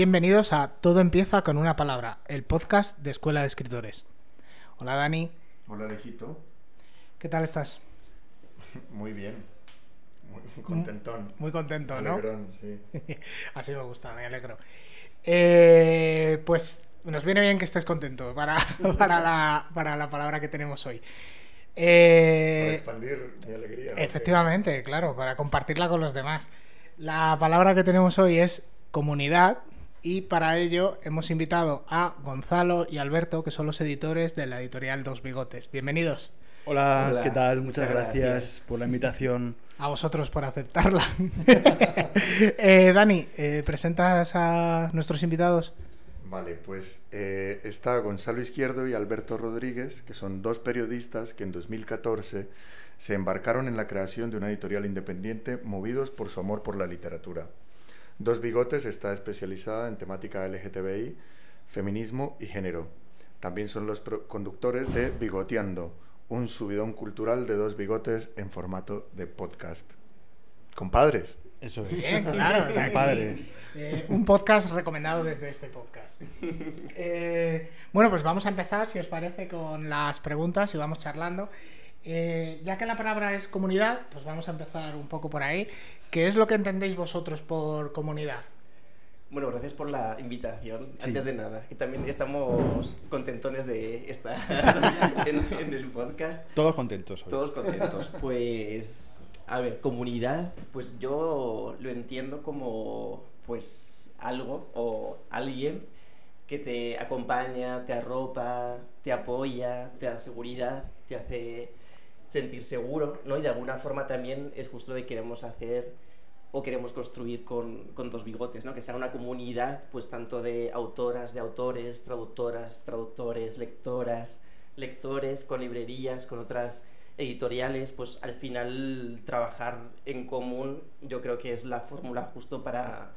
Bienvenidos a Todo empieza con una palabra, el podcast de Escuela de Escritores. Hola Dani, Hola Alejito, ¿qué tal estás? muy bien, muy contentón. Muy contento, ¿no? Alegrón, sí. Así me gusta, me alegro. Eh, pues nos viene bien que estés contento para, para, la, para la palabra que tenemos hoy. Para Eh, expandir mi alegría. efectivamente, claro, para compartirla con los demás. La palabra que tenemos hoy es comunidad y para ello hemos invitado a Gonzalo y Alberto, que son los editores de la editorial Dos Bigotes. Bienvenidos. Hola, Hola, ¿qué tal? Muchas, muchas gracias, gracias. por la invitación. A vosotros por aceptarla. Eh, Dani, eh, ¿presentas a nuestros invitados? Vale, pues eh, está Gonzalo Izquierdo y Alberto Rodríguez, que son dos periodistas que en 2014 se embarcaron en la creación de una editorial independiente movidos por su amor por la literatura. Dos Bigotes está especializada en temática LGTBI, feminismo y género. También son los conductores de Bigoteando, un subidón cultural de dos bigotes en formato de podcast. Compadres. Eso es. Bien, claro. Compadres. Eh, un podcast recomendado desde este podcast. Eh, bueno, pues vamos a empezar, si os parece, con las preguntas y vamos charlando. Eh, ya que la palabra es comunidad, pues vamos a empezar un poco por ahí. ¿Qué es lo que entendéis vosotros por comunidad? Bueno, gracias por la invitación. Sí. Antes de nada, que también estamos contentones de estar en, en el podcast. Todos contentos. hoy. Todos contentos. Pues, a ver, comunidad, pues yo lo entiendo como, pues, algo o alguien que te acompaña, te arropa, te apoya, te da seguridad, te hace sentir seguro, ¿no? Y de alguna forma también es justo lo que queremos hacer o queremos construir con, con dos bigotes, ¿no? Que sea una comunidad, pues tanto de autoras, de autores, traductoras, traductores, lectoras, lectores, con librerías, con otras editoriales, pues al final trabajar en común yo creo que es la fórmula justo para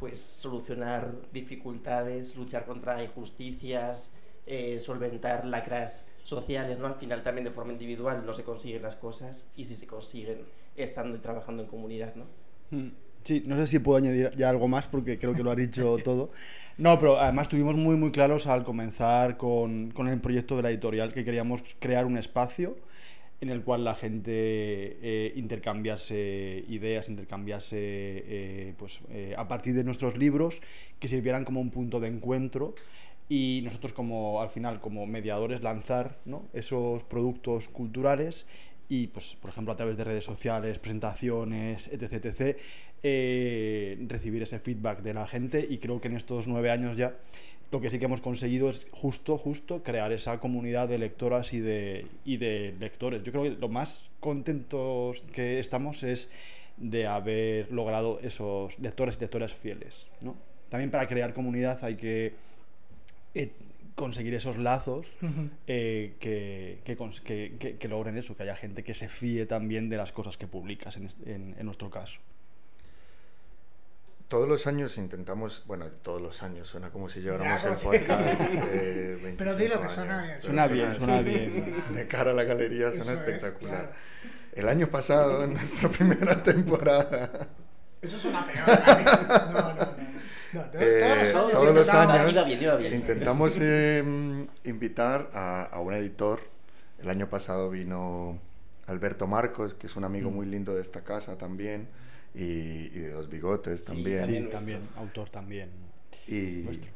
pues solucionar dificultades, luchar contra injusticias, eh, solventar lacras sociales, ¿no? Al final también de forma individual no se consiguen las cosas y si se consiguen estando y trabajando en comunidad, ¿no? Mm, Sí, no sé si puedo añadir ya algo más porque creo que lo has dicho todo. No, pero además tuvimos muy muy claros al comenzar con, con el proyecto de la editorial que queríamos crear un espacio en el cual la gente eh, intercambiase ideas, intercambiase eh, pues, eh, a partir de nuestros libros que sirvieran como un punto de encuentro y nosotros como al final como mediadores lanzar ¿no? esos productos culturales y pues por ejemplo a través de redes sociales, presentaciones, etc, etc eh, recibir ese feedback de la gente y creo que en estos nueve años ya lo que sí que hemos conseguido es justo, justo crear esa comunidad de lectoras y de, y de lectores. Yo creo que lo más contentos que estamos es de haber logrado esos lectores y lectoras fieles. ¿no? También para crear comunidad hay que eh, conseguir esos lazos eh, que, que, que- que- que logren eso, que haya gente que se fíe también de las cosas que publicas en, este- en- en nuestro caso. Todos los años intentamos, bueno, todos los años, suena como si lleváramos el podcast de 25 Pero dilo que años, suena bien. Suena bien, suena bien. De cara a la galería Eso suena es, espectacular. claro. El año pasado, en nuestra primera temporada, Eso suena peor. Dani. No, no, no. No. to- Eh, todos los años, todos los intentamos- años Iba bien, iba bien. intentamos eh, invitar a, a un editor. El año pasado vino Alberto Marcos, que es un amigo Mm. muy lindo de esta casa también, y, y de Dos Bigotes también. Sí, También también, autor también. Y, Nuestro.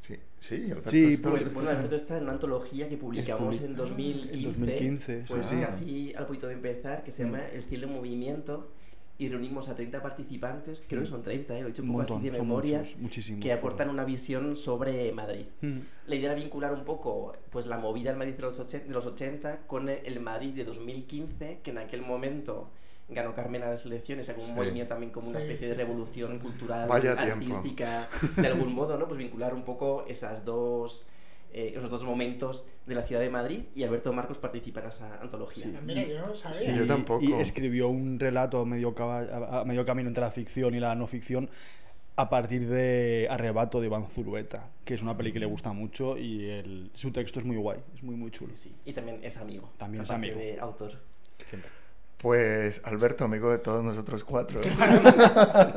Sí, sí, Alberto Sí, está- Pues bueno, Alberto está en una antología que publicamos publi- en 2015. En 2015, Pues sí, sí. casi al poquito de empezar, que se llama El cielo en movimiento. Y reunimos a 30 participantes, creo que son 30, ¿eh? lo he dicho un, Un poco montón, así de memoria, muchos, que aportan una visión sobre Madrid. Mm. La idea era vincular un poco pues, la movida del Madrid de los 80, de los 80 con el- Madrid de 2015, que en aquel momento ganó Carmen a las elecciones, como un Sí. movimiento también como una especie de revolución cultural, Vaya tiempo. artística, de algún modo, ¿no? Pues vincular un poco esas dos, eh, esos dos momentos de la ciudad de Madrid y Alberto Marcos participa en esa antología. Sí. Mira, yo no lo sabía. Sí, yo tampoco. Y escribió un relato a medio, a- camino entre la ficción y la no ficción a partir de Arrebato de Iván Zulueta, que es una peli que le gusta mucho y el, su texto es muy guay, es muy muy chulo. Sí, sí. Y también es amigo. También es amigo. de autor. Siempre. Pues Alberto, amigo de todos nosotros cuatro.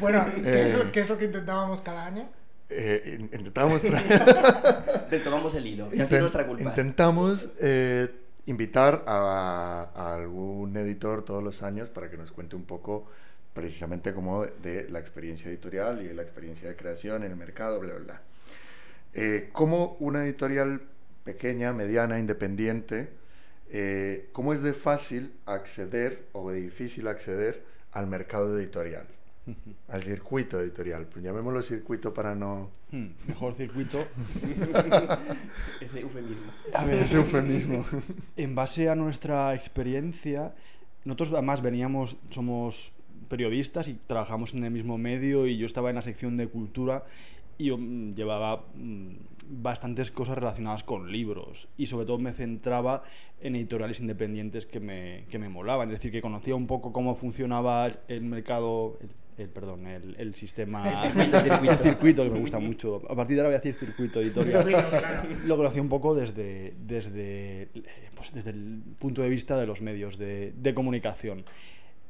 bueno, ¿qué, es, Eh. lo- qué es lo que intentábamos cada año? Eh, in- intentábamos traer... Retomamos el hilo, nuestra culpa. Intentamos eh, invitar a, a algún editor todos los años para que nos cuente un poco precisamente como de la experiencia editorial y de la experiencia de creación en el mercado, bla, bla, bla. Eh, ¿Cómo una editorial pequeña, mediana, independiente, eh, cómo es de fácil acceder o de difícil acceder al mercado editorial? Al circuito editorial, llamémoslo circuito para no... Hmm, Mejor circuito. Ese eufemismo. A ver, Ese eufemismo. En base a nuestra experiencia, nosotros además veníamos, somos periodistas y trabajamos en el mismo medio y yo estaba en la sección de cultura y yo mm, llevaba mm, bastantes cosas relacionadas con libros y sobre todo me centraba en editoriales independientes que me, que me molaban, es decir, que conocía un poco cómo funcionaba el mercado, el, el- perdón, el, el sistema, El circuito, circuito. el circuito, que me gusta mucho. A partir de ahora voy a decir circuito editorial claro. lo conocía un poco desde, desde, eh, pues desde el punto de vista de los medios de, de comunicación.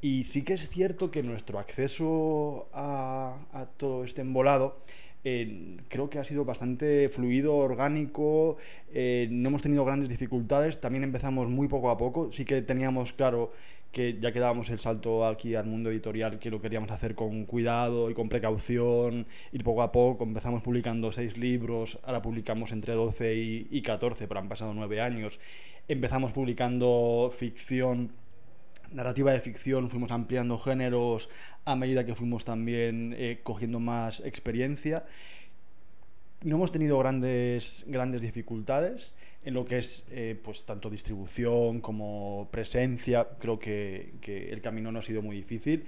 Y sí que es cierto que nuestro acceso a, a todo este embolado eh, creo que ha sido bastante fluido, orgánico, eh, no hemos tenido grandes dificultades, también empezamos muy poco a poco, sí que teníamos claro que ya que dábamos el salto aquí al mundo editorial, que lo queríamos hacer con cuidado y con precaución, ir poco a poco, empezamos publicando seis libros, ahora publicamos entre 12 y, y 14, pero han pasado nueve años, empezamos publicando ficción narrativa de ficción, fuimos ampliando géneros a medida que fuimos también eh, cogiendo más experiencia. No hemos tenido grandes, grandes dificultades en lo que es eh, pues tanto distribución como presencia. Creo que, que el camino no ha sido muy difícil.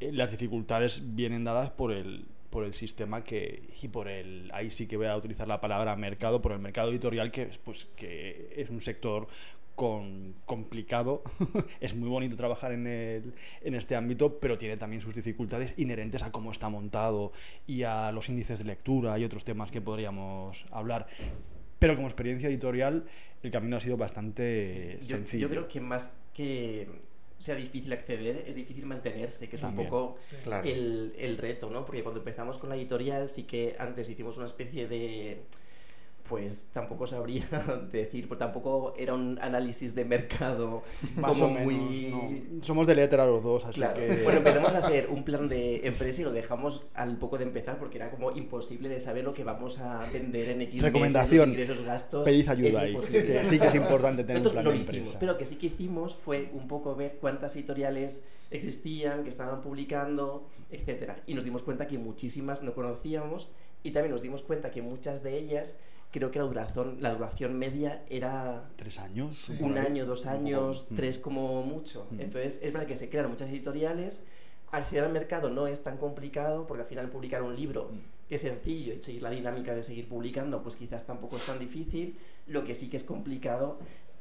Eh, las dificultades vienen dadas por el, por el sistema que, y por el, ahí sí que voy a utilizar la palabra mercado, por el mercado editorial que, es, pues, que es un sector con, complicado. es muy bonito trabajar en, el, en este ámbito, pero tiene también sus dificultades inherentes a cómo está montado y a los índices de lectura y otros temas que podríamos hablar. Pero como experiencia editorial, el camino ha sido bastante Yo, sencillo. yo creo que más que sea difícil acceder, es difícil mantenerse, que es También. un poco el, el reto, ¿no? Porque cuando empezamos con la editorial, sí que antes hicimos una especie de. Pues tampoco sabría decir, pues tampoco era un análisis de mercado Más como o menos, muy. no. Somos de letra los dos, así Claro. que... Bueno, empezamos a hacer un plan de empresa y lo dejamos al poco de empezar porque era como imposible de saber lo que vamos a vender en X Recomendación, meses, los ingresos, gastos. Pedid ayuda ahí, que sí que es importante tener un plan no de lo hicimos, empresa. pero lo que sí que hicimos fue un poco ver cuántas editoriales existían, que estaban publicando, etcétera. Y nos dimos cuenta que muchísimas no conocíamos y también nos dimos cuenta que muchas de ellas creo que la duración, la duración media era ¿Tres años? un año, dos años. Mm. tres como mucho. Mm. Entonces, es verdad que se crean muchas editoriales. Acceder al mercado no es tan complicado porque al final publicar un libro Mm. es sencillo y seguir la dinámica de seguir publicando, pues quizás tampoco es tan difícil. Lo que sí que es complicado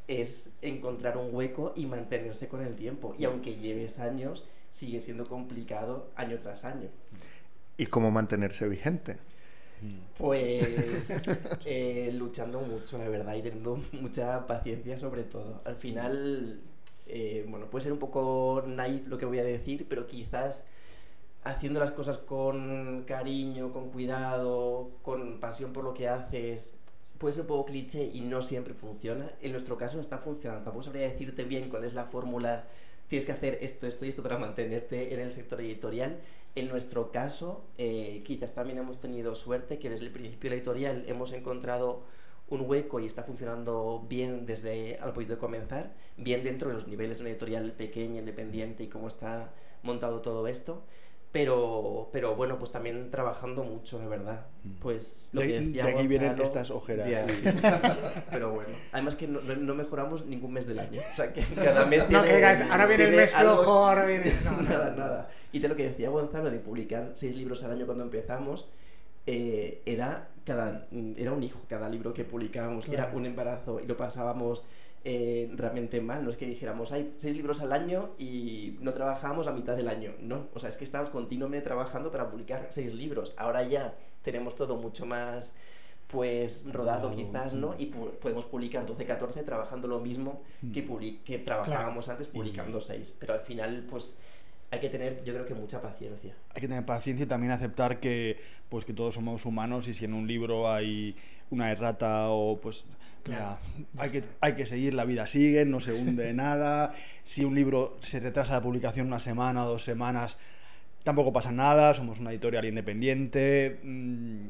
es encontrar un hueco y mantenerse con el tiempo. Y aunque lleves años, sigue siendo complicado año tras año. ¿Y cómo mantenerse vigente? Pues eh, luchando mucho, la verdad, y teniendo mucha paciencia sobre todo. Al final, eh, bueno, puede ser un poco naif lo que voy a decir, pero quizás haciendo las cosas con cariño, con cuidado, con pasión por lo que haces, puede ser un poco cliché y no siempre funciona. En nuestro caso no está funcionando. Tampoco sabría decirte bien cuál es la fórmula. Tienes que hacer esto, esto y esto para mantenerte en el sector editorial. En nuestro caso, eh, quizás también hemos tenido suerte que desde el principio de la editorial hemos encontrado un hueco y está funcionando bien desde al poquito de comenzar, bien dentro de los niveles de una editorial pequeña, independiente y cómo está montado todo esto. Pero, pero bueno, pues también trabajando mucho, de verdad. Pues lo De que aquí- decía de aquí vienen estas ojeras. Sí. pero bueno, además que no, mejoramos ningún mes del año. O sea, que cada mes No, tiene. ahora viene el mes algo- flojo, ahora viene. No, no. nada, nada. Y de lo que decía Gonzalo de publicar seis libros al año cuando empezamos, eh, era, cada, era un hijo cada libro que publicábamos, Claro. era un embarazo y lo pasábamos eh, realmente mal. No es que dijéramos, hay seis libros al año y no trabajábamos a mitad del año. No, o sea, es que estábamos continuamente trabajando para publicar seis libros. Ahora ya tenemos todo mucho más pues rodado quizás, ¿no? Y pu- podemos publicar 12-14 trabajando lo mismo que, publi- que trabajábamos antes publicando 6. Pero al final, pues hay que tener, yo creo que mucha paciencia. hay que tener paciencia y también aceptar que pues que todos somos humanos y si en un libro hay una errata o pues mira, hay que hay que seguir la vida sigue no se hunde nada si un libro se retrasa la publicación una semana o dos semanas tampoco pasa nada somos una editorial independiente mm,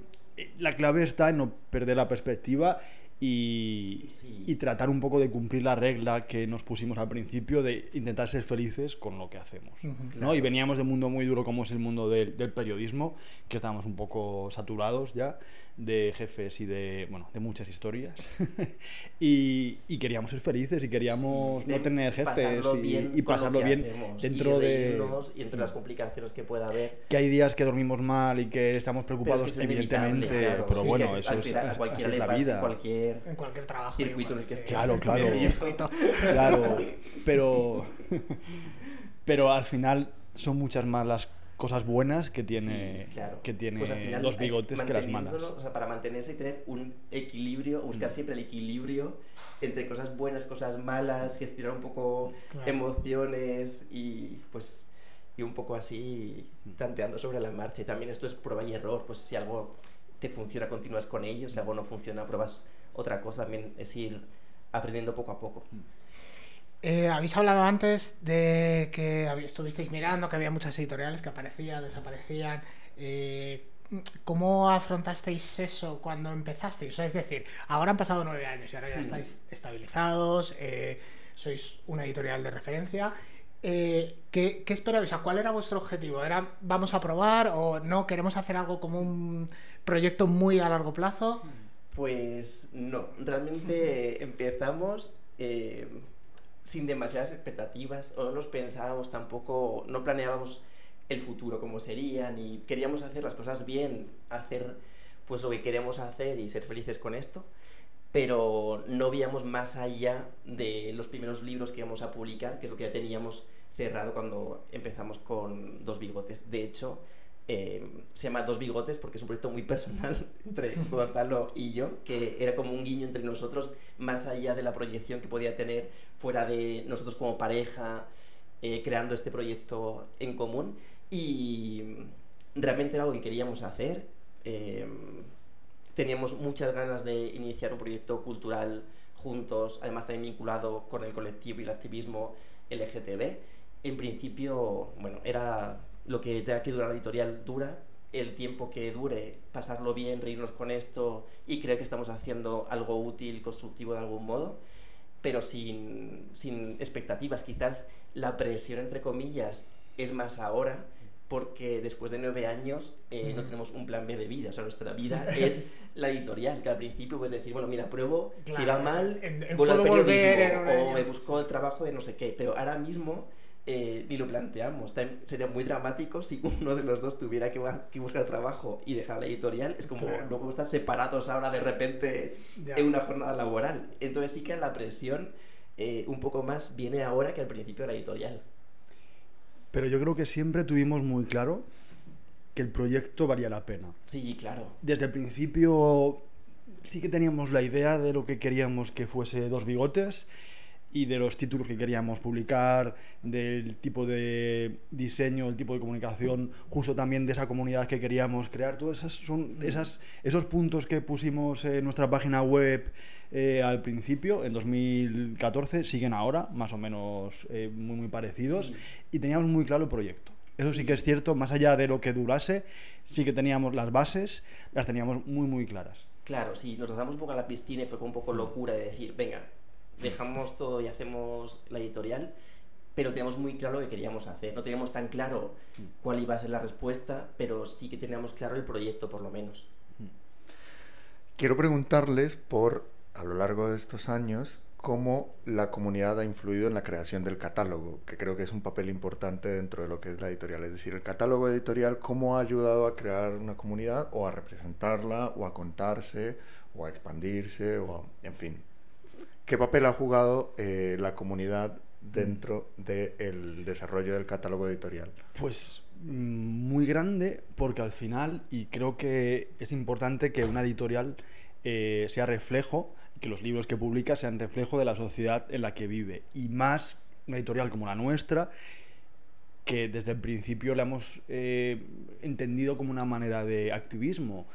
la clave está en no perder la perspectiva y, Sí. y tratar un poco de cumplir la regla que nos pusimos al principio de intentar ser felices con lo que hacemos. ¿no? Claro. Y veníamos de un mundo muy duro como es el mundo del, del periodismo, que estábamos un poco saturados ya de jefes y de, bueno, de muchas historias. y, y queríamos ser felices y queríamos Sí, no tener jefes pasarlo y, bien y pasarlo que bien hacemos, dentro y de... y entre las complicaciones que pueda haber. Que hay días que dormimos mal y que estamos Pero es preocupados, que es inevitable, evidentemente, claro. pero Sí, bueno, que eso es, final a así cualquiera es la pasa en vida. cualquier En cualquier trabajo. circuito en el que esté. Claro, claro. Claro, pero, pero al final son muchas más las cosas buenas que tiene, Sí, claro. que tiene Pues al final, los eh, bigotes que las malas. O sea, para mantenerse y tener un equilibrio, buscar Mm. siempre el equilibrio entre cosas buenas, cosas malas, gestionar un poco Claro. emociones y pues y un poco así tanteando sobre la marcha. Y también esto es prueba y error, pues si algo te funciona, continúas con ello, si algo no funciona, pruebas otra cosa, también es ir aprendiendo poco a poco. Eh, habéis hablado antes de que estuvisteis mirando que había muchas editoriales que aparecían, desaparecían. Eh, ¿Cómo afrontasteis eso cuando empezasteis? O sea, es decir, ahora han pasado nueve años y ahora ya Hmm. estáis estabilizados, eh, sois una editorial de referencia. ¿qué, ¿Qué esperabais? O sea, ¿cuál era vuestro objetivo? ¿Era vamos a probar o no? ¿Queremos hacer algo como un proyecto muy a largo plazo? Pues no, realmente empezamos sin demasiadas expectativas, o no nos pensábamos tampoco, no planeábamos el futuro como sería, ni queríamos hacer las cosas bien, hacer pues lo que queremos hacer y ser felices con esto, pero no veíamos más allá de los primeros libros que íbamos a publicar, que es lo que ya teníamos cerrado cuando empezamos con Dos Bigotes. De hecho, eh, se llama Dos Bigotes porque es un proyecto muy personal entre Gonzalo y yo, que era como un guiño entre nosotros, más allá de la proyección que podía tener fuera de nosotros como pareja, eh, creando este proyecto en común. Y realmente era algo que queríamos hacer. eh, teníamos muchas ganas de iniciar un proyecto cultural juntos, además también vinculado con el colectivo y el activismo LGTB. En principio, bueno, era lo que tenga que durar la editorial dura, el tiempo que dure, pasarlo bien, reírnos con esto y creer que estamos haciendo algo útil, constructivo de algún modo, pero sin, sin expectativas. Quizás la presión, entre comillas, es más ahora porque después de nueve años eh, no Mm. tenemos un plan B de vida, o sea, nuestra vida es la editorial, que al principio puedes decir, bueno, mira, pruebo, si Claro, va mal, en- en- vuelvo al periodismo, o me busco el trabajo de no sé qué, pero ahora mismo eh, ni lo planteamos. También sería muy dramático si uno de los dos tuviera que, buscar trabajo y dejar la editorial. Es como, Claro. no podemos estar separados ahora de repente Ya. en una jornada laboral. Entonces sí que la presión eh, un poco más viene ahora que al principio de la editorial. Pero yo creo que siempre tuvimos muy claro que el proyecto valía la pena. Sí, claro. Desde el principio sí que teníamos la idea de lo que queríamos que fuese Dos Bigotes y de los títulos que queríamos publicar, del tipo de diseño, el tipo de comunicación, justo también de esa comunidad que queríamos crear. Todos esas son esas, esos puntos que pusimos en nuestra página web eh, al principio, en 2014, siguen ahora, más o menos eh, muy, muy parecidos, Sí. y teníamos muy claro el proyecto. Eso sí que es cierto, más allá de lo que durase, sí que teníamos las bases, las teníamos muy, muy claras. Claro, sí, nos lanzamos un poco a la piscina y fue como un poco locura de decir, venga, dejamos todo y hacemos la editorial, pero teníamos muy claro lo que queríamos hacer. No teníamos tan claro cuál iba a ser la respuesta, pero sí que teníamos claro el proyecto por lo menos. Quiero preguntarles por, a lo largo de estos años, cómo la comunidad ha influido en la creación del catálogo, que creo que es un papel importante dentro de lo que es la editorial. Es decir, el catálogo editorial, cómo ha ayudado a crear una comunidad o a representarla o a contarse o a expandirse o a- en fin. ¿Qué papel ha jugado eh, la comunidad dentro del desarrollo del catálogo editorial? Pues mm, muy grande porque al final, y creo que es importante que una editorial eh, sea reflejo, que los libros que publica sean reflejo de la sociedad en la que vive. Y más una editorial como la nuestra, que desde el principio la hemos eh, entendido como una manera de activismo.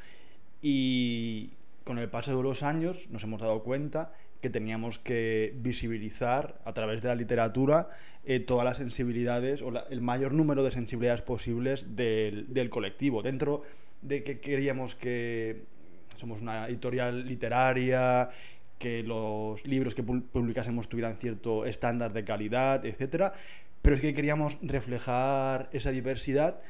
Y con el paso de los años nos hemos dado cuenta que teníamos que visibilizar a través de la literatura eh, todas las sensibilidades o el mayor número de sensibilidades posibles del, del, colectivo. Dentro de que queríamos que somos una editorial literaria, que los libros que publicásemos tuvieran cierto estándar de calidad, etcétera, pero es que queríamos reflejar esa diversidad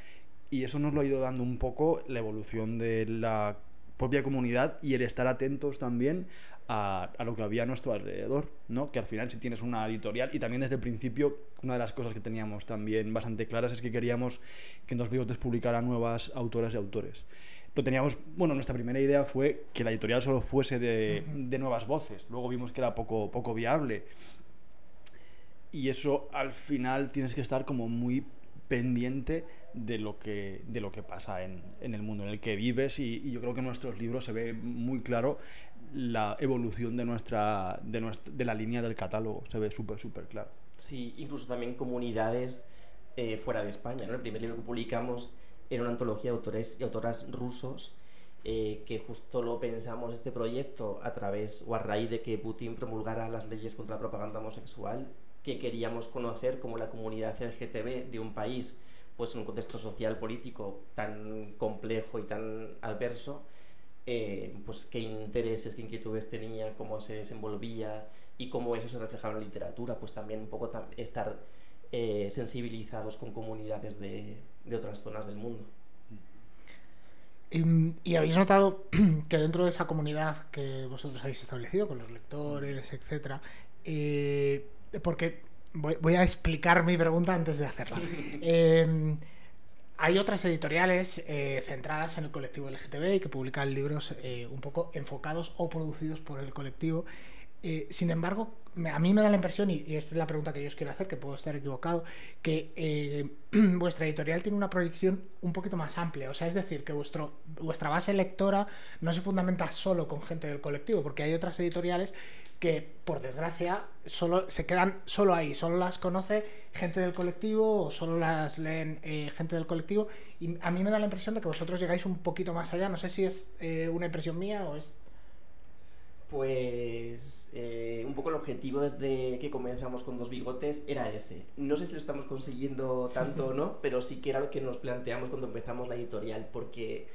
y eso nos lo ha ido dando un poco la evolución de la propia comunidad y el estar atentos también a, a, lo que había a nuestro alrededor, ¿no? Que al final si tienes una editorial y también desde el principio una de las cosas que teníamos también bastante claras es que queríamos que en Dos Bigotes publicaran nuevas autoras y autores. Lo teníamos, bueno, nuestra primera idea fue que la editorial solo fuese de, de nuevas voces, luego vimos que era poco, poco viable y eso al final tienes que estar como muy pendiente de lo que, de lo que pasa en, en el mundo en el que vives y, y, yo creo que en nuestros libros se ve muy claro la evolución de nuestra, de, nuestra, de la línea del catálogo, se ve súper, súper claro. Sí, incluso también comunidades eh, fuera de España. ¿no? El primer libro que publicamos era una antología de autores y autoras rusos eh, que justo lo pensamos este proyecto a través o a raíz de que Putin promulgara las leyes contra la propaganda homosexual que queríamos conocer como la comunidad LGTB de un país pues en un contexto social político tan complejo y tan adverso eh, pues qué intereses, qué inquietudes tenía, cómo se desenvolvía y cómo eso se reflejaba en la literatura, pues también un poco estar eh, sensibilizados con comunidades de, de, otras zonas del mundo. Y, y, habéis notado que dentro de esa comunidad que vosotros habéis establecido con los lectores, etcétera, eh, porque voy, voy, a explicar mi pregunta antes de hacerla. hay otras editoriales eh, centradas en el colectivo LGTB y que publican libros eh, un poco enfocados o producidos por el colectivo. Eh, sin embargo, a mí me da la impresión, y, es la pregunta que yo os quiero hacer, que puedo estar equivocado, que eh, vuestra editorial tiene una proyección un poquito más amplia. O sea, es decir, que vuestra base lectora no se fundamenta solo con gente del colectivo, porque hay otras editoriales que, por desgracia, solo se quedan solo ahí, solo las conoce gente del colectivo o solo las leen eh, gente del colectivo. Y a mí me da la impresión de que vosotros llegáis un poquito más allá. No sé si es una impresión mía o es pues eh, un poco el objetivo desde que comenzamos con dos bigotes era ese. No sé si lo estamos consiguiendo tanto o no, pero sí que era lo que nos planteamos cuando empezamos la editorial, porque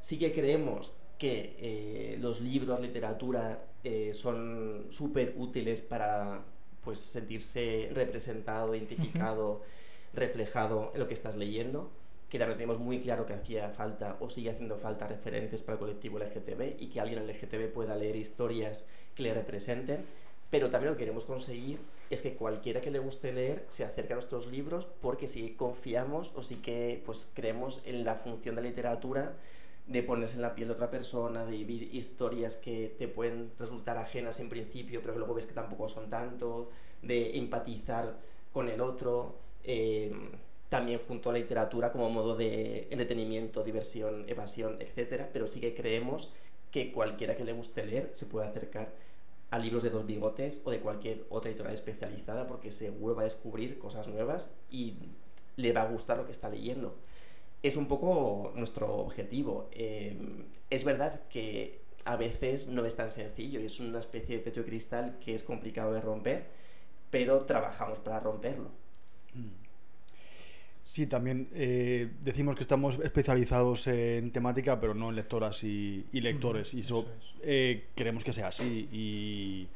sí que creemos que eh, los libros, literatura, eh, son súper útiles para pues, sentirse representado, identificado, uh -huh. reflejado en lo que estás leyendo que también tenemos muy claro que hacía falta o sigue haciendo falta referentes para el colectivo LGTB y que alguien LGTB pueda leer historias que le representen, pero también lo que queremos conseguir es que cualquiera que le guste leer se acerque a nuestros libros porque sí confiamos o sí que pues creemos en la función de la literatura de ponerse en la piel de otra persona, de vivir historias que te pueden resultar ajenas en principio, pero que luego ves que tampoco son tanto, de empatizar con el otro. Eh, también junto a la literatura como modo de entretenimiento, diversión, evasión, etc. Pero sí que creemos que cualquiera que le guste leer se puede acercar a libros de dos bigotes o de cualquier otra editorial especializada porque seguro va a descubrir cosas nuevas y le va a gustar lo que está leyendo. Es un poco nuestro objetivo. Eh, es verdad que a veces no es tan sencillo y es una especie de techo de cristal que es complicado de romper, pero trabajamos para romperlo. Mm. Sí, también eh, decimos que estamos especializados en temática, pero no en lectoras y, y lectores. Mm, y eso, eso es. eh, queremos que sea así. Y,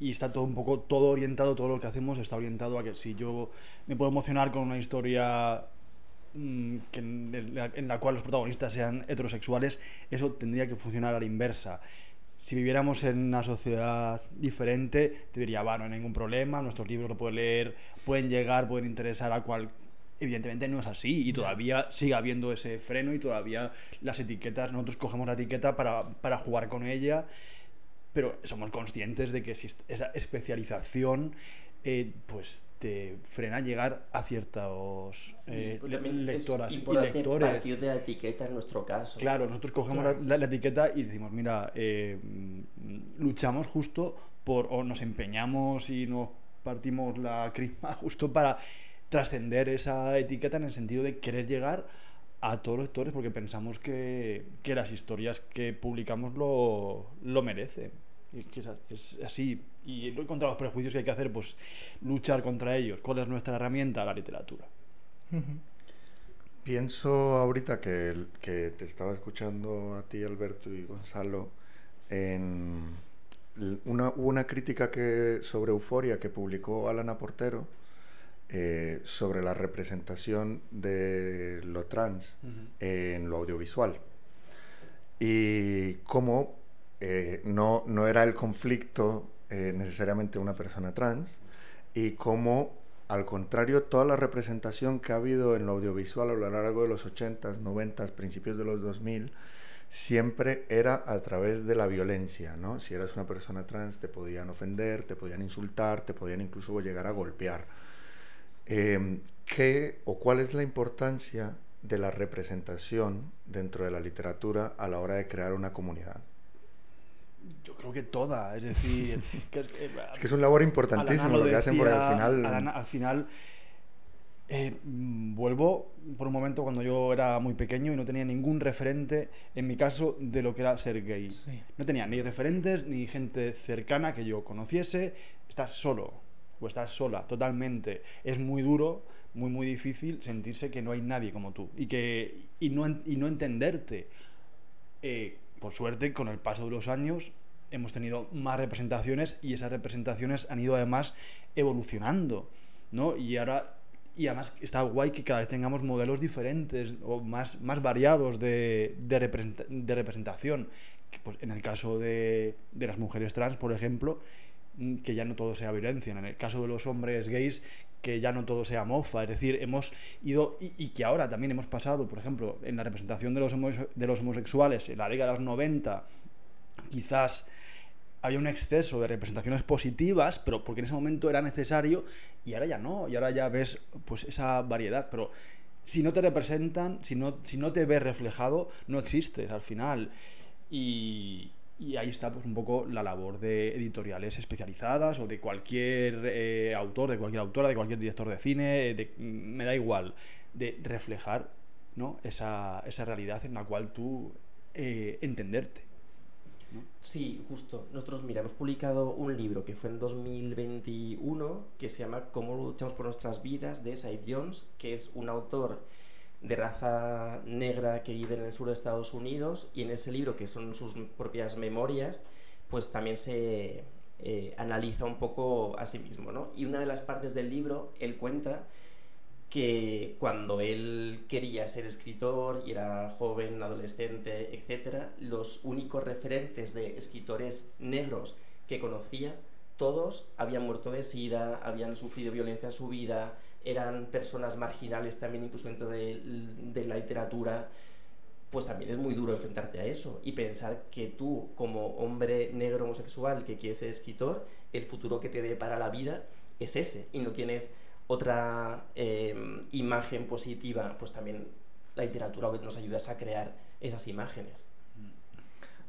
y, está todo un poco, todo orientado, todo lo que hacemos está orientado a que si yo me puedo emocionar con una historia mmm, que en, la, en la cual los protagonistas sean heterosexuales, eso tendría que funcionar a la inversa si viviéramos en una sociedad diferente, te diría, va, no hay ningún problema, nuestros libros lo pueden leer, pueden llegar, pueden interesar a cual, evidentemente no es así y todavía sigue habiendo ese freno y todavía las etiquetas, nosotros cogemos la etiqueta para, para jugar con ella, pero somos conscientes de que esa especialización eh, pues te frena llegar a ciertos Sí, eh, pues lectoras y lectores. partir de la etiqueta en nuestro caso. Claro, nosotros cogemos Claro. La, la etiqueta y decimos, mira, eh, luchamos justo por, o nos empeñamos y nos partimos la crisma justo para trascender esa etiqueta en el sentido de querer llegar a todos los lectores porque pensamos que, que las historias que publicamos lo, lo merecen. Y es que es así. Y contra los prejuicios que hay que hacer, pues luchar contra ellos. ¿Cuál es nuestra herramienta? La literatura. Pienso ahorita que, que te estaba escuchando a ti, Alberto y Gonzalo, en una, hubo una crítica que, sobre Euforia que publicó Alana Portero eh, sobre la representación de lo trans en lo audiovisual y cómo eh, no, no era el conflicto eh, necesariamente una persona trans y cómo al contrario toda la representación que ha habido en lo audiovisual a lo largo de los 80s, 90s, principios de los 2000 siempre era a través de la violencia, ¿no? Si eras una persona trans te podían ofender, te podían insultar, te podían incluso llegar a golpear. Eh, ¿Qué o cuál es la importancia de la representación dentro de la literatura a la hora de crear una comunidad? Yo creo que toda, es decir, que es, que- Es que es un labor importantísimo lo lo que hacen porque al final... Alana, al final eh, mm, vuelvo por un momento cuando yo era muy pequeño y no tenía ningún referente, en mi caso, de lo que era ser gay. Sí. No tenía ni referentes ni gente cercana que yo conociese. Estás solo o estás sola totalmente. Es muy duro, muy, muy difícil sentirse que no hay nadie como tú y, que, y, no, y no entenderte. Eh, por suerte, con el paso de los años hemos tenido más representaciones y esas representaciones han ido además evolucionando, ¿no? Y ahora y además está guay que cada vez tengamos modelos diferentes o más, más variados de, de, representa- de representación. Pues, en el caso de, de las mujeres trans, por ejemplo, que ya no todo sea violencia. En el caso de los hombres gays, que ya no todo sea mofa. Es decir, hemos ido. Y, que ahora también hemos pasado, por ejemplo, en la representación de los, de los homosexuales en la década de los 90, quizás había un exceso de representaciones positivas, pero porque en ese momento era necesario y ahora ya no, y ahora ya ves pues esa variedad, pero si no te representan, si no, si no te ves reflejado, no existes al final. Y, y ahí está pues un poco la labor de editoriales especializadas o de cualquier eh, autor, de cualquier autora, de cualquier director de cine, de- me da igual, de reflejar ¿no? esa, esa realidad en la cual tú eh, entenderte. Sí, justo. Nosotros, mira, hemos publicado un libro que fue en 2021 que se llama Cómo luchamos por nuestras vidas de Said Jones, que es un autor de raza negra que vive en el sur de Estados Unidos y en ese libro, que son sus propias memorias, pues también se eh, analiza un poco a sí mismo, ¿no? Y una de las partes del libro, él cuenta que cuando él quería ser escritor y era joven, adolescente, etc., los únicos referentes de escritores negros que conocía, todos habían muerto de sida, habían sufrido violencia en su vida, eran personas marginales también incluso dentro de, de la literatura, pues también es muy duro enfrentarte a eso y pensar que tú como hombre negro homosexual que quieres ser escritor, el futuro que te dé para la vida es ese y no tienes otra eh, imagen positiva, pues también la literatura nos ayuda a crear esas imágenes.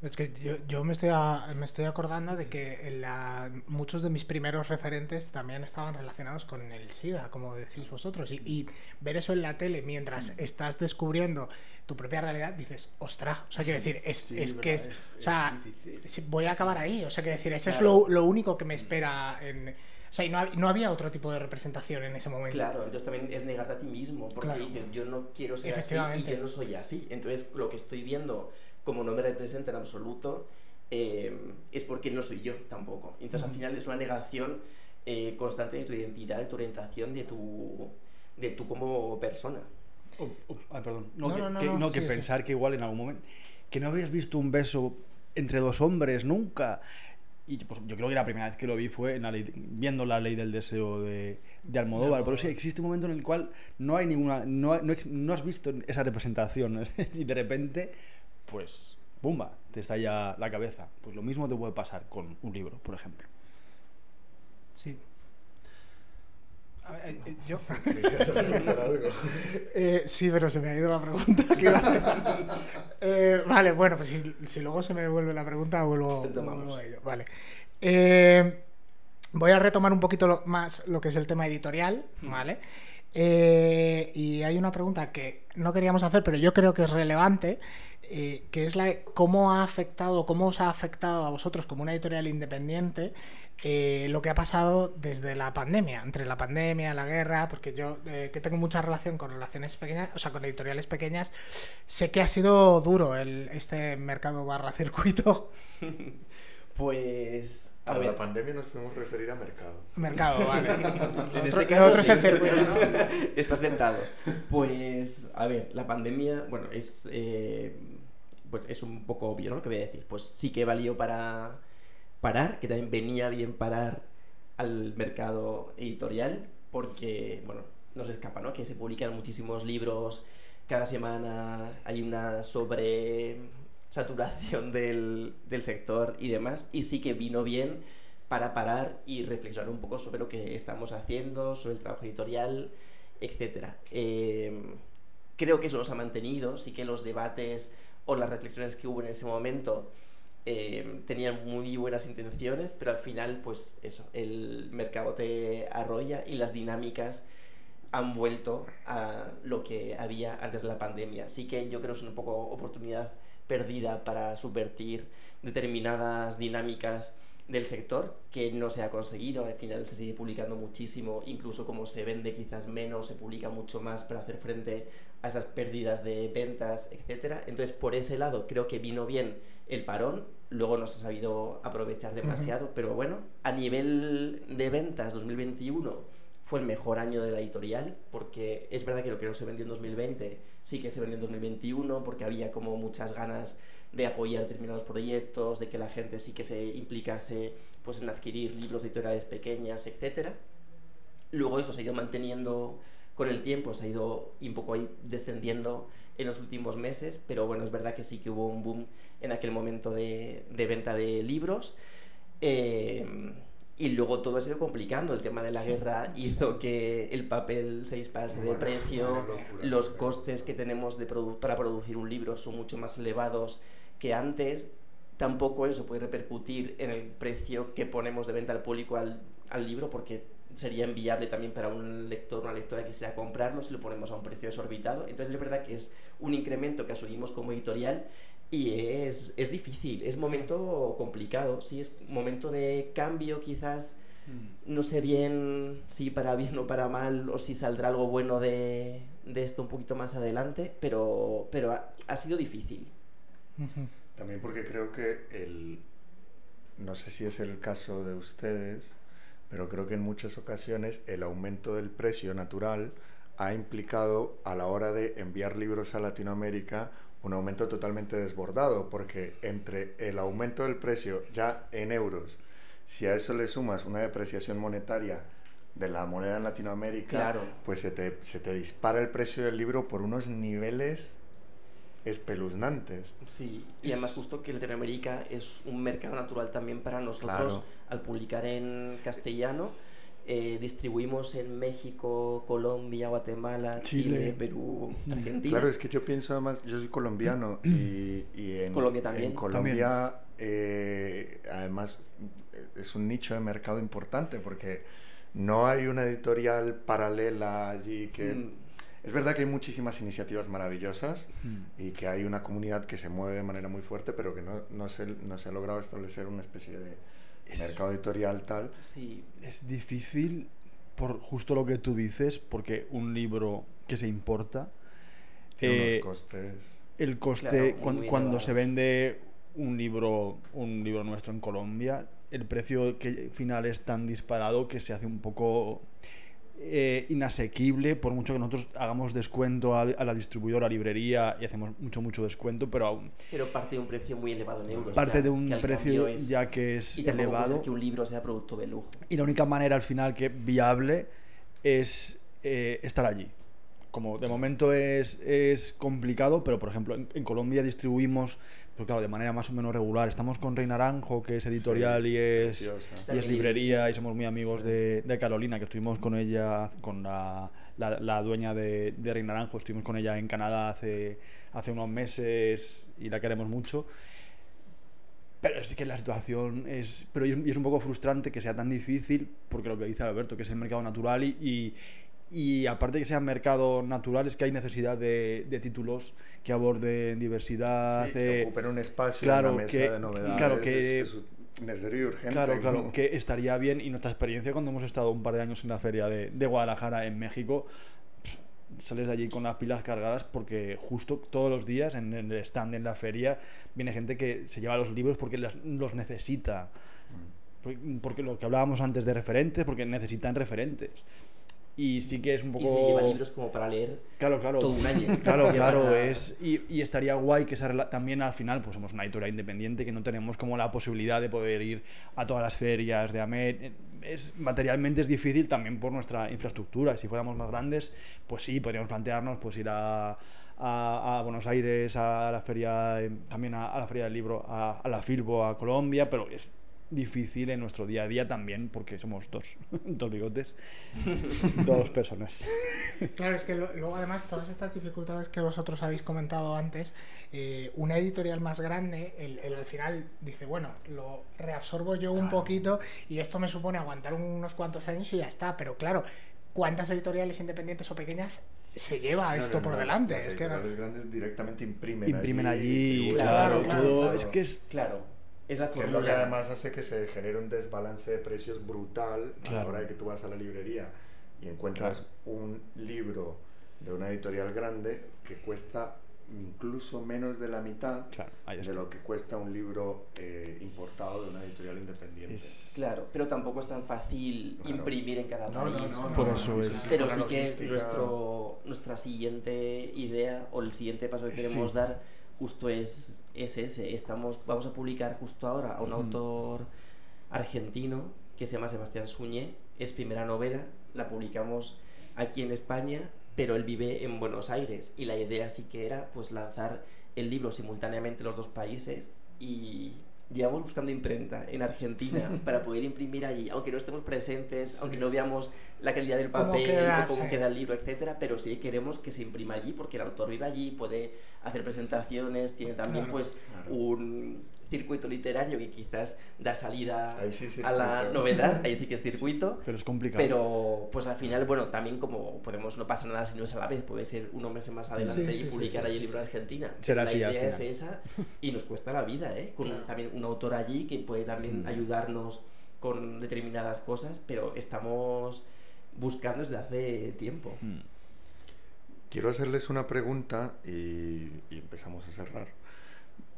Es que yo, yo me, estoy a- me estoy acordando de que la- muchos de mis primeros referentes también estaban relacionados con el SIDA, como decís vosotros. Y, y ver eso en la tele mientras estás descubriendo tu propia realidad, dices, ostras, o sea, quiero decir, es, Sí, es que es, es- o sea, es voy a acabar ahí, o sea, quiero decir, ese Claro. es lo, lo único que me espera en... O sea, y no, no había otro tipo de representación en ese momento. Claro, entonces también es negarte a ti mismo, porque Claro. dices, yo no quiero ser así y yo no soy así. Entonces lo que estoy viendo como no me representa en absoluto eh, es porque no soy yo tampoco. Entonces al final es una negación eh, constante de tu identidad, de tu orientación, de tu, de tú como persona. Oh, oh, ay, perdón. No, No, que, no, no, que- no, no, que sí, sí. pensar que igual en algún momento. Que no habías visto un beso entre dos hombres nunca. Y pues, yo creo que la primera vez que lo vi fue en la ley- viendo la ley del deseo de, de Almodóvar. Pero sí, existe un momento en el cual no hay ninguna. No, no, no has visto esa representación. y de repente, pues. ¡Bumba! Te estalla la cabeza. Pues lo mismo te puede pasar con un libro, por ejemplo. Sí. Eh, eh, Yo. Eh, sí, pero se me ha ido la pregunta. Eh, vale, bueno, pues si, si luego se me devuelve la pregunta, vuelvo, vuelvo a ello. Vale. Eh, voy a retomar un poquito lo- más lo que es el tema editorial, ¿vale? Eh, y hay una pregunta que no queríamos hacer, pero yo creo que es relevante, eh, que es la cómo ha afectado, cómo os ha afectado a vosotros como una editorial independiente eh, lo que ha pasado desde la pandemia, entre la pandemia, la guerra, porque yo que tengo mucha relación con relaciones pequeñas, o sea, con editoriales pequeñas, sé que ha sido duro el, este mercado barra circuito. Pues. A la pandemia nos podemos referir a mercado. Mercado, vale. En este caso, otro es sí. Está aceptado. Pues, a ver, la pandemia, bueno, es, eh, pues es un poco obvio, ¿no? Lo que voy a decir. Pues sí que valió para parar, que también venía bien parar al mercado editorial, porque, bueno, no se escapa, ¿no? Que se publican muchísimos libros cada semana, hay una sobre saturación del, del sector y demás, y sí que vino bien para parar y reflexionar un poco sobre lo que estamos haciendo, sobre el trabajo editorial, etcétera. Eh, creo que eso nos ha mantenido, sí que los debates o las reflexiones que hubo en ese momento eh, tenían muy buenas intenciones, pero al final, pues eso, el mercado te arrolla y las dinámicas han vuelto a lo que había antes de la pandemia. Así que yo creo que es una poco oportunidad perdida para subvertir determinadas dinámicas del sector que no se ha conseguido. Al final se sigue publicando muchísimo, incluso como se vende quizás menos, se publica mucho más para hacer frente a esas pérdidas de ventas, etcétera. Entonces, por ese lado, creo que vino bien el parón. Luego no se ha sabido aprovechar demasiado, pero bueno, a nivel de ventas 2021 fue el mejor año de la editorial, porque es verdad que lo que no se vendió en 2020 sí que se vendió en 2021, porque había como muchas ganas de apoyar determinados proyectos, de que la gente sí que se implicase pues, en adquirir libros de editoriales pequeñas, etcétera. Luego eso se ha ido manteniendo con el tiempo, se ha ido un poco descendiendo en los últimos meses, pero bueno, es verdad que sí que hubo un boom en aquel momento de, de venta de libros. Eh, y luego todo ha ido complicando. El tema de la guerra hizo que el papel se dispase de precio, los costes que tenemos de produ- para producir un libro son mucho más elevados que antes. Tampoco eso puede repercutir en el precio que ponemos de venta al público al, al libro, porque sería inviable también para un lector o una lectora que quisiera comprarlo si lo ponemos a un precio desorbitado. Entonces es verdad que es un incremento que asumimos como editorial y es, es difícil, es momento complicado, sí, es momento de cambio quizás, no sé bien si para bien o para mal o si saldrá algo bueno de, de esto un poquito más adelante, pero, pero ha, ha sido difícil. También porque creo que el. No sé si es el caso de ustedes, pero creo que en muchas ocasiones el aumento del precio natural ha implicado a la hora de enviar libros a Latinoamérica un aumento totalmente desbordado, porque entre el aumento del precio ya en euros, si a eso le sumas una depreciación monetaria de la moneda en Latinoamérica, Claro. pues se te, se te dispara el precio del libro por unos niveles espeluznantes. Sí, y además justo que Latinoamérica es un mercado natural también para nosotros Claro. al publicar en castellano. Eh, distribuimos en México, Colombia, Guatemala, Chile, Chile. Perú. Argentina. Claro, es que yo pienso además, yo soy colombiano y, y en Colombia también. En Colombia, eh, además, es un nicho de mercado importante porque no hay una editorial paralela allí que... Mm, Es verdad que hay muchísimas iniciativas maravillosas Mm. y que hay una comunidad que se mueve de manera muy fuerte, pero que no, no, se, no se ha logrado establecer una especie de Es- mercado editorial tal. sí, Es difícil por justo lo que tú dices, porque un libro que se importa, Tiene eh, unos costes. el coste Claro, cuando elevados. se vende un libro un libro nuestro en Colombia el precio que final es tan disparado que se hace un poco eh, inasequible por mucho que nosotros hagamos descuento a, a la distribuidora a librería y hacemos mucho mucho descuento pero aún pero parte de un precio muy elevado en euros. parte ya, de un precio es- ya que es y elevado que un libro sea producto de lujo. y la única manera al final que viable es eh, estar allí como de momento es, es complicado, pero por ejemplo, en, en Colombia distribuimos, pues claro, de manera más o menos regular. Estamos con Rey Naranjo, que es editorial Sí, y es, y es librería, y somos muy amigos de, de Carolina, que estuvimos con ella, con la, la, la dueña de, de Rey Naranjo, estuvimos con ella en Canadá hace, hace unos meses y la queremos mucho. Pero es que la situación es. Pero y es, es un poco frustrante que sea tan difícil, porque lo que dice Alberto, que es el mercado natural y. y y aparte de que sea mercado natural, es que hay necesidad de, de títulos que aborden diversidad. Sí, eh, que ocupen un espacio claro, una mesa que- de novedades. claro, que- es, es necesario y urgente. Claro, claro, ¿no? que estaría bien. Y nuestra experiencia cuando hemos estado un par de años en la feria de, de Guadalajara, en México, sales de allí con las pilas cargadas porque justo todos los días en el stand en la feria viene gente que se lleva los libros porque las- los necesita. Porque lo que hablábamos antes de referentes, porque necesitan referentes. Y sí que es un Y poco... se lleva libros como para leer Claro, claro. todo un año. Claro, claro, es y, y estaría guay que esa rela- también al final pues somos una editorial independiente que no tenemos como la posibilidad de poder ir a todas las ferias de AMED. Es, materialmente es difícil también por nuestra infraestructura. Si fuéramos más grandes, pues sí, podríamos plantearnos pues ir a, a, a Buenos Aires, a la feria, eh, también a, a la feria del libro, a, a la Filbo, a Colombia, pero es difícil en nuestro día a día también porque somos dos, dos bigotes, dos personas. Claro, es que lo- luego además todas estas dificultades que vosotros habéis comentado antes, eh, una editorial más grande, el, el al final dice, bueno, lo reabsorbo yo un poquito y esto me supone aguantar unos cuantos años y ya está, pero claro, ¿cuántas editoriales independientes o pequeñas se lleva No, esto no, por no, delante? Las Es que no- editoriales grandes directamente imprimen, Imprimen allí, claro, Claro, todo. claro. Es que es Claro, es la Que es fórmula. lo que además hace que se genere un desbalance de precios brutal a la Claro. hora de que tú vas a la librería y encuentras un libro de una editorial grande que cuesta incluso menos de la mitad Claro, de lo que cuesta un libro eh, importado de una editorial independiente. Es- Claro, pero tampoco es tan fácil Claro. imprimir en cada No, país. no, no, Por no, eso no, es- Pero sí que nuestro, nuestra siguiente idea o el siguiente paso que Sí. queremos dar justo es, es ese. Estamos, vamos a publicar justo ahora a un autor argentino que se llama Sebastián Suñé. Es primera novela, la publicamos aquí en España, pero él vive en Buenos Aires y la idea sí que era pues lanzar el libro simultáneamente en los dos países y llevamos buscando imprenta en Argentina para poder imprimir allí, aunque no estemos presentes, aunque no veamos la calidad del Cómo papel queda, o cómo sí. queda el libro, etcétera, pero sí queremos que se imprima allí porque el autor vive allí, puede hacer presentaciones, tiene también Claro, pues claro. un circuito literario que quizás da salida sí a la novedad, ahí sí que es circuito. Pero es complicado. Pero pues al final, bueno, también como podemos, no pasa nada si no es a la vez, puede ser unos meses más adelante Sí, sí, y publicar sí, ahí el libro sí. en Argentina. Será la así idea es esa y nos cuesta la vida, ¿eh? Con Claro. también un autor allí que puede también Mm. ayudarnos con determinadas cosas, pero estamos buscando desde hace tiempo. Mm. Quiero hacerles una pregunta y, y empezamos a cerrar.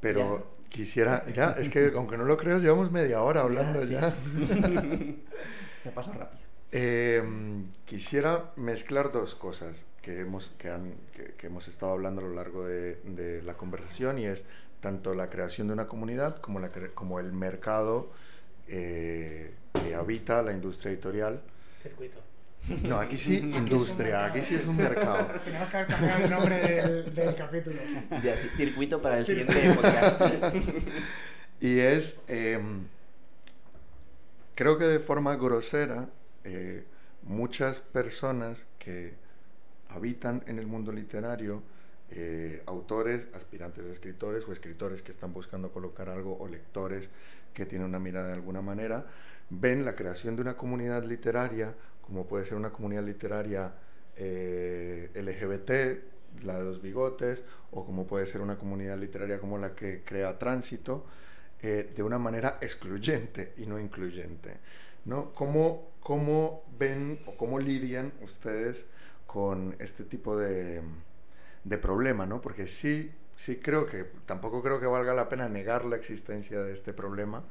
Pero quisiera, ya, es que aunque no lo creas, llevamos media hora hablando ya. Se pasa rápido. Eh, quisiera mezclar dos cosas que hemos, que, han- que- que hemos estado hablando a lo largo de, de la conversación y es tanto la creación de una comunidad como, la, cre- como el mercado eh, que habita la industria editorial. Circuito. No, aquí sí industria, aquí sí es un mercado. Tenemos que haber cambiado el nombre del, del capítulo. Ya, sí, circuito para el siguiente podcast. Y es, em, creo que de forma grosera, eh, muchas personas que habitan en el mundo literario, eh, autores, aspirantes a escritores o escritores que están buscando colocar algo o lectores que tienen una mirada de alguna manera, ven la creación de una comunidad literaria, como puede ser una comunidad literaria eh, LGBT, la de los bigotes, o como puede ser una comunidad literaria como la que crea Tránsito, eh, de una manera excluyente y no incluyente. ¿no? ¿Cómo, ¿Cómo ven o cómo lidian ustedes con este tipo de, de problema? ¿no? Porque sí, sí creo que, tampoco creo que valga la pena negar la existencia de este problema,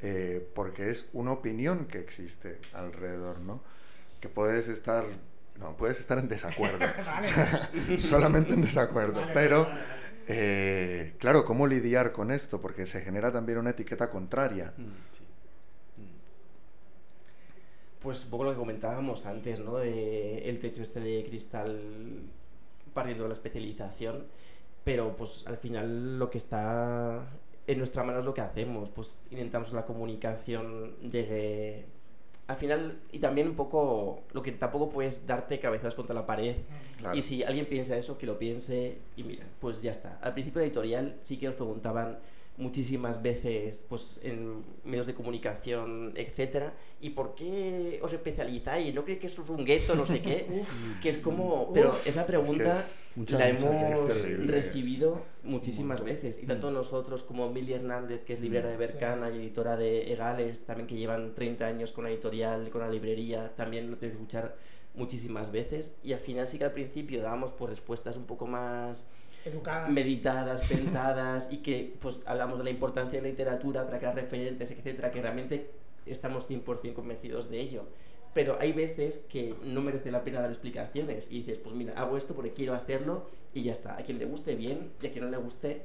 eh, porque es una opinión que existe alrededor, ¿no? Que puedes estar, no, puedes estar en desacuerdo, Vale. solamente en desacuerdo, Vale, pero... vale, vale. Eh, claro, ¿cómo lidiar con esto? Porque se genera también una etiqueta contraria. Mm. Pues un poco lo que comentábamos antes, ¿no? De el techo este de cristal partiendo de la especialización, pero pues al final lo que está en nuestra mano es lo que hacemos, pues intentamos que la comunicación llegue al final, y también un poco, lo que tampoco puedes darte cabezas contra la pared. Claro. Y si alguien piensa eso, que lo piense y mira, pues ya está. Al principio de editorial sí que nos preguntaban muchísimas veces pues en medios de comunicación, etcétera, ¿y por qué os especializáis? ¿No creéis que eso es un gueto, no sé qué? que es como, pero esa pregunta es muchas, la muchas, hemos es terrible. recibido muchísimas veces. Y tanto nosotros como Mili Hernández, que es librera de Bercana y editora de Egales, también que llevan 30 años con la editorial, con la librería, también lo tengo que escuchar muchísimas veces. Y al final sí que al principio dábamos por respuestas un poco más Educadas. meditadas, pensadas y que pues hablamos de la importancia de la literatura para crear referentes, etcétera, que realmente estamos 100% convencidos de ello. Pero hay veces que no merece la pena dar explicaciones y dices, pues mira, hago esto porque quiero hacerlo y ya está. A quien le guste bien y a quien no le guste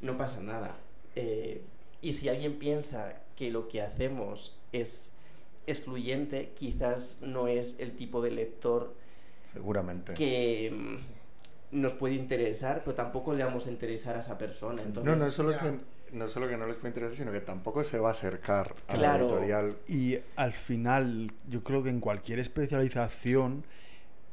no pasa nada. Eh, y si alguien piensa que lo que hacemos es excluyente, quizás no es el tipo de lector Seguramente. que nos puede interesar, pero tampoco le vamos a interesar a esa persona. Entonces, no, no es, solo que, no solo que no les puede interesar, sino que tampoco se va a acercar a Claro. la editorial. Y al final, yo creo que en cualquier especialización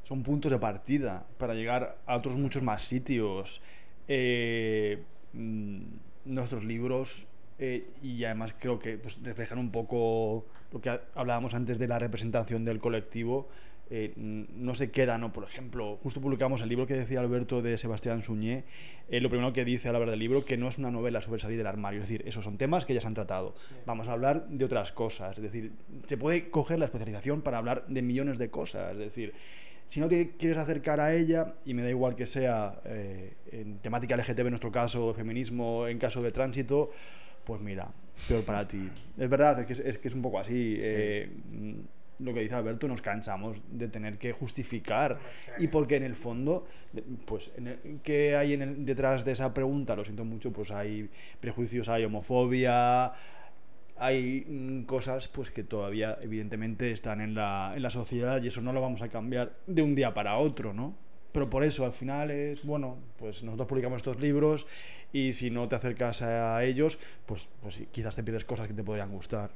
son puntos de partida para llegar a otros muchos más sitios. Eh, mm, nuestros libros, eh, y además creo que pues, reflejan un poco lo que ha- hablábamos antes de la representación del colectivo. Eh, no se queda, ¿no? Por ejemplo, justo publicamos el libro que decía Alberto de Sebastián Suñé, eh, lo primero que dice al hablar del libro, que no es una novela sobre salir del armario, es decir, esos son temas que ya se han tratado. Vamos a hablar de otras cosas, es decir, se puede coger la especialización para hablar de millones de cosas, es decir, si no te quieres acercar a ella, y me da igual que sea eh, en temática LGTB en nuestro caso, feminismo en caso de tránsito, pues mira, peor para ti. Es verdad, es que es, es que es un poco así. eh, lo que dice Alberto, nos cansamos de tener que justificar. Y porque en el fondo, pues, en el- ¿qué hay en el- detrás de esa pregunta? Lo siento mucho, pues hay prejuicios, hay homofobia, hay mm, cosas pues que todavía evidentemente están en la, en la sociedad y eso no lo vamos a cambiar de un día para otro, ¿no? Pero por eso al final es, bueno, pues nosotros publicamos estos libros y si no te acercas a ellos, pues, pues quizás te pierdes cosas que te podrían gustar.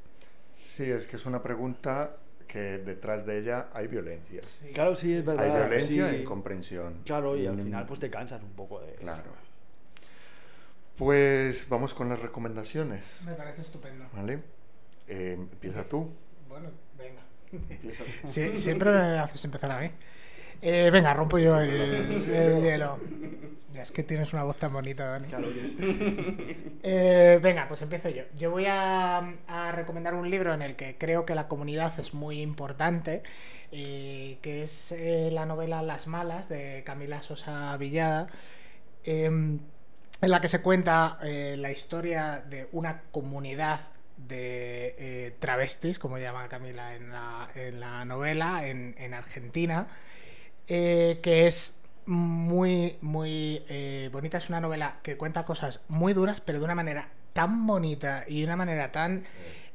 Sí, es que es una pregunta que detrás de ella hay violencia. Claro, sí, es verdad. Hay violencia sí. e incomprensión. Claro, y al final pues te cansas un poco de... Claro. Pues vamos con las recomendaciones, Me parece estupendo. ¿vale? Eh, empieza tú. Bueno, venga. Empieza tú. Sí, siempre me haces empezar a mí. Eh, venga, rompo yo el, el hielo. Es que tienes una voz tan bonita, Dani. Eh, venga, pues empiezo yo. Yo voy a, a recomendar un libro en el que creo que la comunidad es muy importante, eh, que es eh, la novela Las Malas de Camila Sosa Villada, em, en la que se cuenta la historia de una comunidad de travestis, como llama Camila en la, en la novela, en, en Argentina, eh, que es muy, muy eh, bonita. Es una novela que cuenta cosas muy duras, pero de una manera tan bonita y de una manera tan,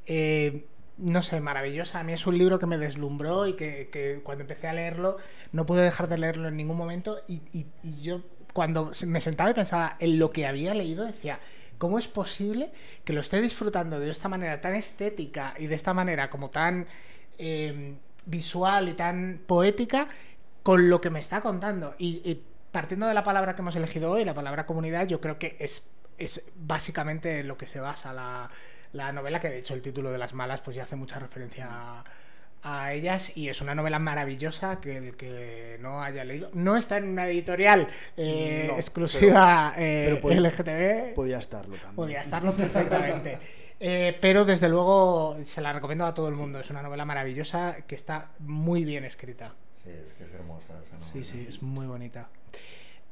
eh, no sé, maravillosa. A mí es un libro que me deslumbró y que, cuando empecé a leerlo no pude dejar de leerlo en ningún momento. Y, yo cuando me sentaba y pensaba en lo que había leído, decía... ¿Cómo es posible que lo esté disfrutando de esta manera tan estética y de esta manera como tan visual y tan poética con lo que me está contando? Y, y partiendo de la palabra que hemos elegido hoy, la palabra comunidad, yo creo que es, es básicamente lo que se basa la, la novela, que de hecho el título de Las Malas pues ya hace mucha referencia a, a ellas y es una novela maravillosa que el que no haya leído no está en una editorial eh, No, exclusiva eh, pero puede- LGTB Podría estarlo también. Podría estarlo perfectamente. Eh, pero desde luego se la recomiendo a todo el mundo. Es una novela maravillosa que está muy bien escrita. Sí, es que es hermosa esa Sí, novela. sí, es muy bonita.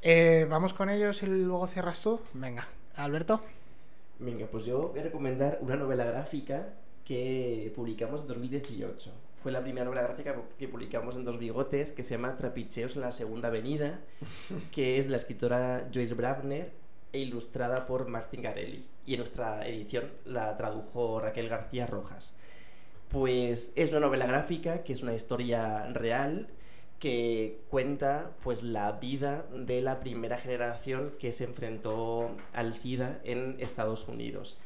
Eh, Vamos con ellos y luego cierras tú. Venga, Alberto. Venga, pues yo voy a recomendar una novela gráfica que publicamos en 2018. Fue la primera novela gráfica que publicamos en Dos Bigotes, que se llama Trapicheos en la Segunda Avenida, que es la escritora Joyce Brabner e ilustrada por Martin Garelli. Y en nuestra edición la tradujo Raquel García Rojas. Pues es una novela gráfica que es una historia real que cuenta pues la vida de la primera generación que se enfrentó al SIDA en Estados Unidos.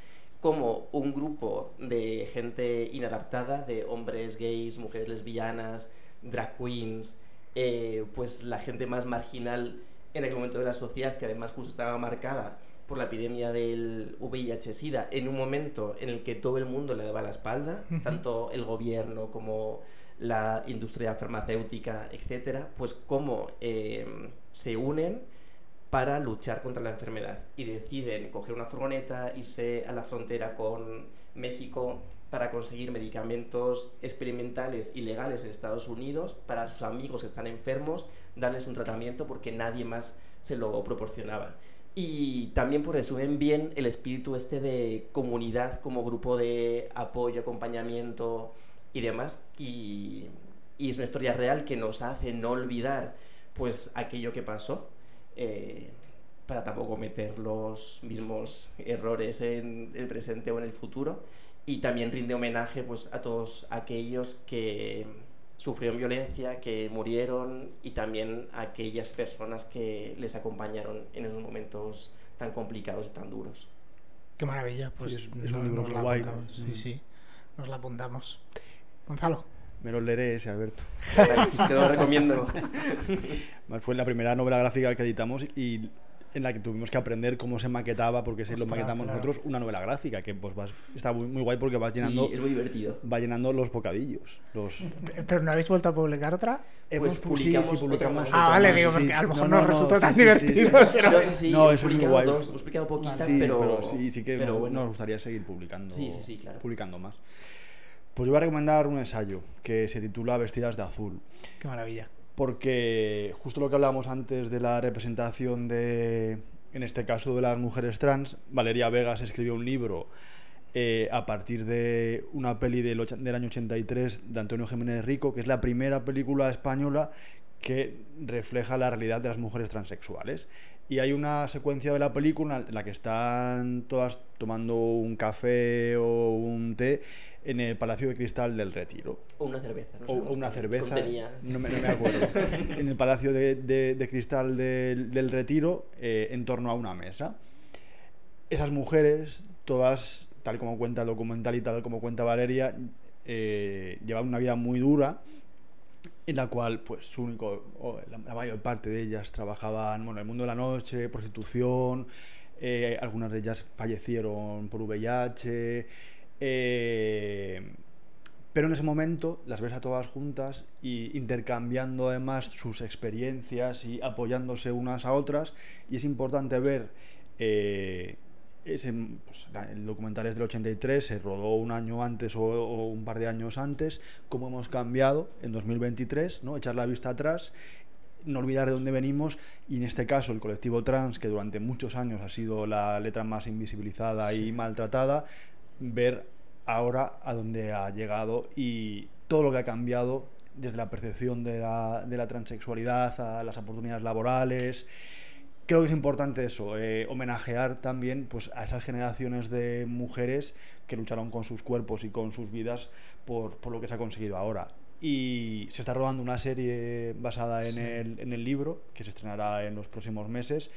Como un grupo de gente inadaptada, de hombres gays, mujeres lesbianas, drag queens, eh, pues la gente más marginal en aquel momento de la sociedad, que además justo estaba marcada por la epidemia del VIH-Sida, en un momento en el que todo el mundo le daba la espalda, tanto el gobierno como la industria farmacéutica, etcétera, pues cómo eh, se unen para luchar contra la enfermedad y deciden coger una furgoneta, irse a la frontera con México para conseguir medicamentos experimentales y legales en Estados Unidos para sus amigos que están enfermos, darles un tratamiento porque nadie más se lo proporcionaba. Y también por resumen bien el espíritu este de comunidad como grupo de apoyo, acompañamiento y demás. Y, y es una historia real que nos hace no olvidar pues aquello que pasó eh, para tampoco cometer los mismos errores en el presente o en el futuro. Y también rinde homenaje pues, a todos aquellos que sufrieron violencia, que murieron y también a aquellas personas que les acompañaron en esos momentos tan complicados y tan duros. Qué maravilla, pues es, un libro nos guay. Sí, sí, nos la apuntamos. Gonzalo. Me lo leeré ese, Alberto. te lo recomiendo. Fue la primera novela gráfica que editamos y en la que tuvimos que aprender cómo se maquetaba, porque si lo maquetamos nosotros, una novela gráfica, que pues vas, está muy, guay porque vas llenando... Sí, es muy divertido. Va llenando los bocadillos. Los... ¿Pero no habéis vuelto a publicar otra? Pues publicamos, publicamos Ah, vale, digo, porque a lo mejor no, nos resultó tan divertido. no, eso es muy guay. Dos, hemos publicado poquitas, pero... pero... sí, sí que nos gustaría seguir publicando. Sí, sí, sí, claro. Publicando más. Pues yo voy a recomendar un ensayo que se titula Vestidas de Azul. Qué maravilla. Porque justo lo que hablábamos antes de la representación de, en este caso, de las mujeres trans, Valeria Vegas escribió un libro eh, a partir de una peli del, del año 83 de Antonio Jiménez Rico, que es la primera película española que refleja la realidad de las mujeres transexuales. Y hay una secuencia de la película en la que están todas tomando un café o un té en el Palacio de Cristal del Retiro. O una cerveza. No o, una cerveza. No me, no me, acuerdo. en el Palacio de, de, Cristal del, del Retiro, eh, en torno a una mesa. Esas mujeres, todas, tal como cuenta el documental y tal como cuenta Valeria, eh, llevan una vida muy dura en la cual pues su único la, mayor parte de ellas trabajaban bueno, en el mundo de la noche, prostitución, eh, algunas de ellas fallecieron por VIH, eh, pero en ese momento las ves a todas juntas y intercambiando además sus experiencias y apoyándose unas a otras. Y es importante ver eh, ese, pues, el documental es del 83, se rodó un año antes o, un par de años antes, cómo hemos cambiado en 2023, ¿no? echar la vista atrás, no olvidar de dónde venimos. Y en este caso el colectivo trans, que durante muchos años ha sido la letra más invisibilizada y maltratada, ver ahora a dónde ha llegado y todo lo que ha cambiado desde la percepción de la, de la transexualidad a las oportunidades laborales creo que es importante eso, eh, homenajear también pues, a esas generaciones de mujeres que lucharon con sus cuerpos y con sus vidas por, por lo que se ha conseguido ahora. Y se está rodando una serie basada en, el, en el libro, que se estrenará en los próximos meses.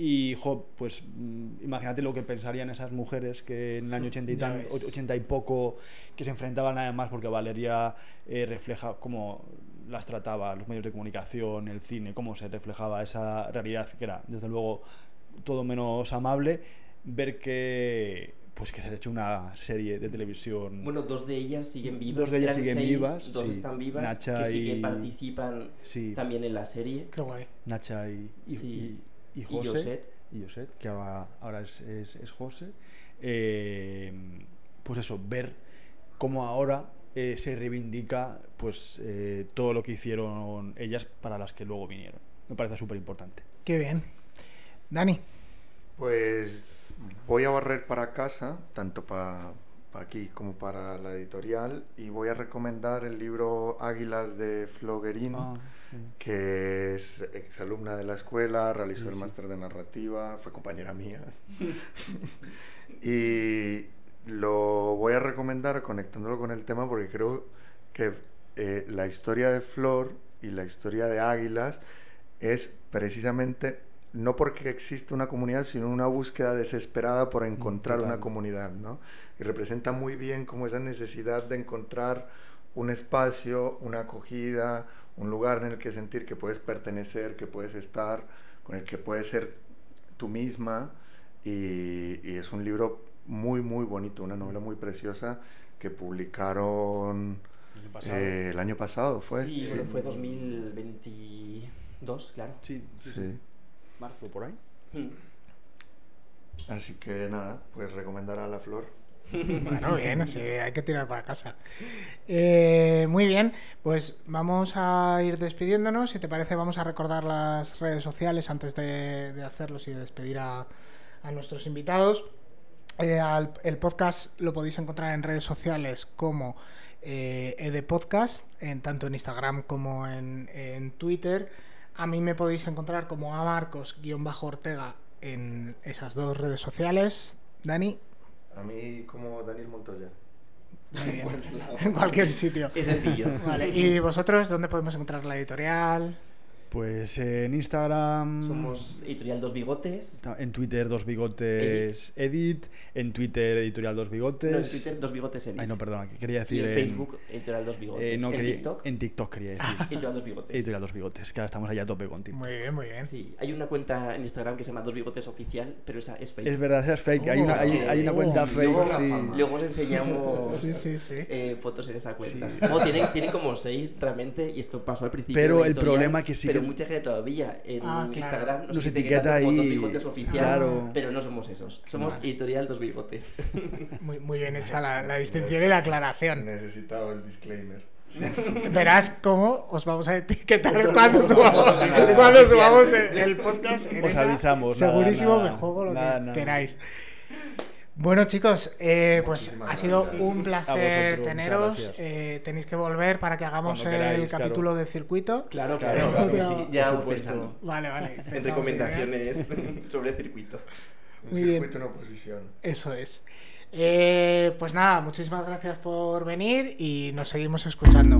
Y, jo, pues mm, imagínate lo que pensarían esas mujeres que en el año 80 y, tan, 80 y poco, que se enfrentaban además, porque Valeria eh, refleja como las trataba los medios de comunicación, el cine, cómo se reflejaba esa realidad que era, desde luego, todo menos amable, ver que pues que se ha hecho una serie de televisión. Bueno, dos de ellas siguen vivas. Dos de ellas siguen vivas. Dos están vivas. Nacha que sí que participan también en la serie. Qué guay. Nacha y, y, y, José. Y Joset, que ahora, ahora es, es, es José. Eh, pues eso, ver cómo ahora eh, se reivindica pues eh, todo lo que hicieron ellas para las que luego vinieron. Me parece súper importante. Qué bien. Dani. Pues voy a barrer para casa, tanto para aquí como para la editorial, y voy a recomendar el libro Águilas de Floguerín, ah, que es exalumna de la escuela, realizó el máster de narrativa, fue compañera mía. y lo voy a recomendar conectándolo con el tema porque creo que eh, la historia de Flor y la historia de Águilas es precisamente no porque existe una comunidad, sino una búsqueda desesperada por encontrar una comunidad, ¿no? Y representa muy bien como esa necesidad de encontrar un espacio, una acogida, un lugar en el que sentir que puedes pertenecer, que puedes estar, con el que puedes ser tú misma. Y, y es un libro muy, muy bonito, una novela muy preciosa que publicaron eh, el año pasado, ¿fue? Sí, bueno, fue 2022, claro. Sí, sí, sí. Sí. Marzo, por ahí. Mm. Así que nada, pues recomendar a la flor. Bueno, bien, así hay que tirar para casa. Eh, muy bien, pues vamos a ir despidiéndonos. Si te parece, vamos a recordar las redes sociales antes de, de hacerlos y de despedir a, a nuestros invitados. Eh, al- el podcast lo podéis encontrar en redes sociales como eh, edepodcast, en, tanto en Instagram como en, en Twitter. A mí me podéis encontrar como a Marcos-Ortega en esas dos redes sociales. Dani, A mí como Daniel Montoya. muy bien. en cualquier sitio. Es sencillo. Vale, ¿y vosotros dónde podemos encontrar la editorial? Pues eh, en Instagram. Somos Editorial Dos Bigotes. En Twitter, dos bigotes edit. En Twitter, editorial dos bigotes. No, en Twitter Dos Bigotes Edit. Ay, no, perdona, que quería Y decir. en Facebook, Editorial Dos Bigotes. eh, no, en quería- TikTok, En TikTok quería decir. Editorial Dos Bigotes. editorial dos bigotes, que ahora estamos allá a tope con TikTok. Muy bien, muy bien. Sí, hay una cuenta en Instagram que se llama Dos Bigotes Oficial, pero esa es fake. Es verdad, esa es fake. hay, Oh, una, hay, que- hay una oh, cuenta sí, fake, luego- sí. Luego os enseñamos Sí, sí, sí. eh, fotos en esa cuenta. Sí. No, tienen, tienen como seis realmente, y esto pasó al principio. Pero el problema que sí Pero mucha gente todavía en Ah, claro. Instagram nos, Nos etiqueta etiqueta como Dos ahí, Bigotes Oficial, claro. pero no somos esos. Somos Vale. Editorial Dos Bigotes. Muy, muy bien hecha la, la distinción y la aclaración. Necesitaba el disclaimer. Verás cómo os vamos a etiquetar cuando subamos, cuando el, el podcast. en Os esa, avisamos, nada, Segurísimo nada. me juego lo Nada, que nada. queráis. Bueno chicos, eh, pues ha sido gracias. un placer teneros. Eh, tenéis que volver para que hagamos el capítulo claro. de circuito. Claro, Claro, claro. claro. sí, ya vamos pensando Vale, vale. en recomendaciones sobre circuito. Un Muy bien. circuito en oposición. Eso es. Eh, pues nada, muchísimas gracias por venir y nos seguimos escuchando.